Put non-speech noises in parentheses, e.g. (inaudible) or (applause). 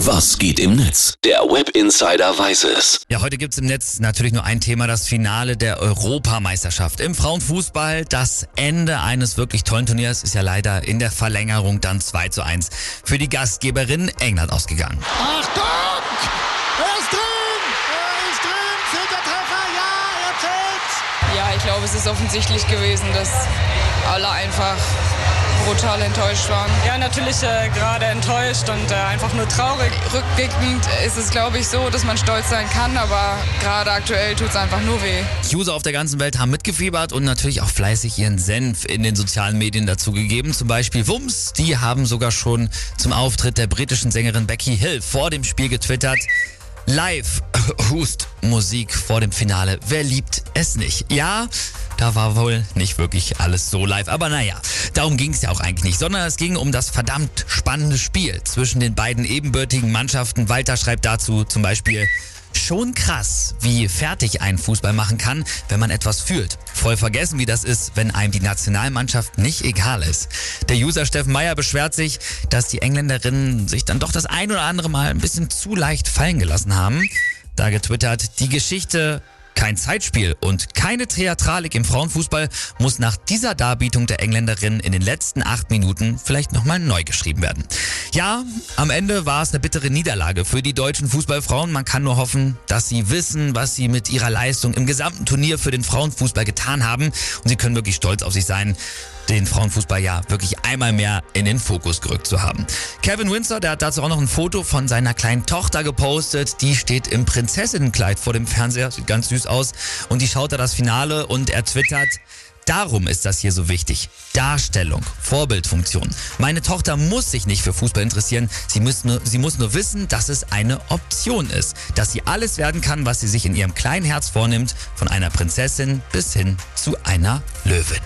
Was geht im Netz? Der Web Insider weiß es. Ja, heute gibt's im Netz natürlich nur ein Thema, das Finale der Europameisterschaft. Im Frauenfußball, das Ende eines wirklich tollen Turniers ist ja leider in der Verlängerung dann 2 zu 1 für die Gastgeberin England ausgegangen. Achtung! Er ist drin! Er ist drin! Zählt der Treffer? Ja, er zählt! Ja, ich glaube, es ist offensichtlich gewesen, dass alle einfach brutal enttäuscht waren. Ja, natürlich äh, gerade enttäuscht und äh, einfach nur traurig. Rückblickend ist es, glaube ich, so, dass man stolz sein kann, aber gerade aktuell tut es einfach nur weh. User auf der ganzen Welt haben mitgefiebert und natürlich auch fleißig ihren Senf in den sozialen Medien dazugegeben. Zum Beispiel Wums, die haben sogar schon zum Auftritt der britischen Sängerin Becky Hill vor dem Spiel getwittert. Live, (laughs) Hust, Musik vor dem Finale. Wer liebt es nicht? Ja, da war wohl nicht wirklich alles so live. Aber naja, darum ging es ja auch eigentlich nicht, sondern es ging um das verdammt spannende Spiel zwischen den beiden ebenbürtigen Mannschaften. Walter schreibt dazu zum Beispiel, Schon krass, wie fertig ein Fußball machen kann, wenn man etwas fühlt. Voll vergessen, wie das ist, wenn einem die Nationalmannschaft nicht egal ist. Der User Steffen Meyer beschwert sich, dass die Engländerinnen sich dann doch das ein oder andere Mal ein bisschen zu leicht fallen gelassen haben. Da getwittert, die Geschichte kein Zeitspiel und keine Theatralik im Frauenfußball muss nach dieser Darbietung der Engländerin in den letzten acht Minuten vielleicht nochmal neu geschrieben werden. Ja, am Ende war es eine bittere Niederlage für die deutschen Fußballfrauen. Man kann nur hoffen, dass sie wissen, was sie mit ihrer Leistung im gesamten Turnier für den Frauenfußball getan haben und sie können wirklich stolz auf sich sein den Frauenfußball ja wirklich einmal mehr in den Fokus gerückt zu haben. Kevin Windsor, der hat dazu auch noch ein Foto von seiner kleinen Tochter gepostet. Die steht im Prinzessinnenkleid vor dem Fernseher, sieht ganz süß aus. Und die schaut da das Finale und er twittert, Darum ist das hier so wichtig. Darstellung, Vorbildfunktion. Meine Tochter muss sich nicht für Fußball interessieren. Sie muss, nur, sie muss nur wissen, dass es eine Option ist. Dass sie alles werden kann, was sie sich in ihrem kleinen Herz vornimmt. Von einer Prinzessin bis hin zu einer Löwin.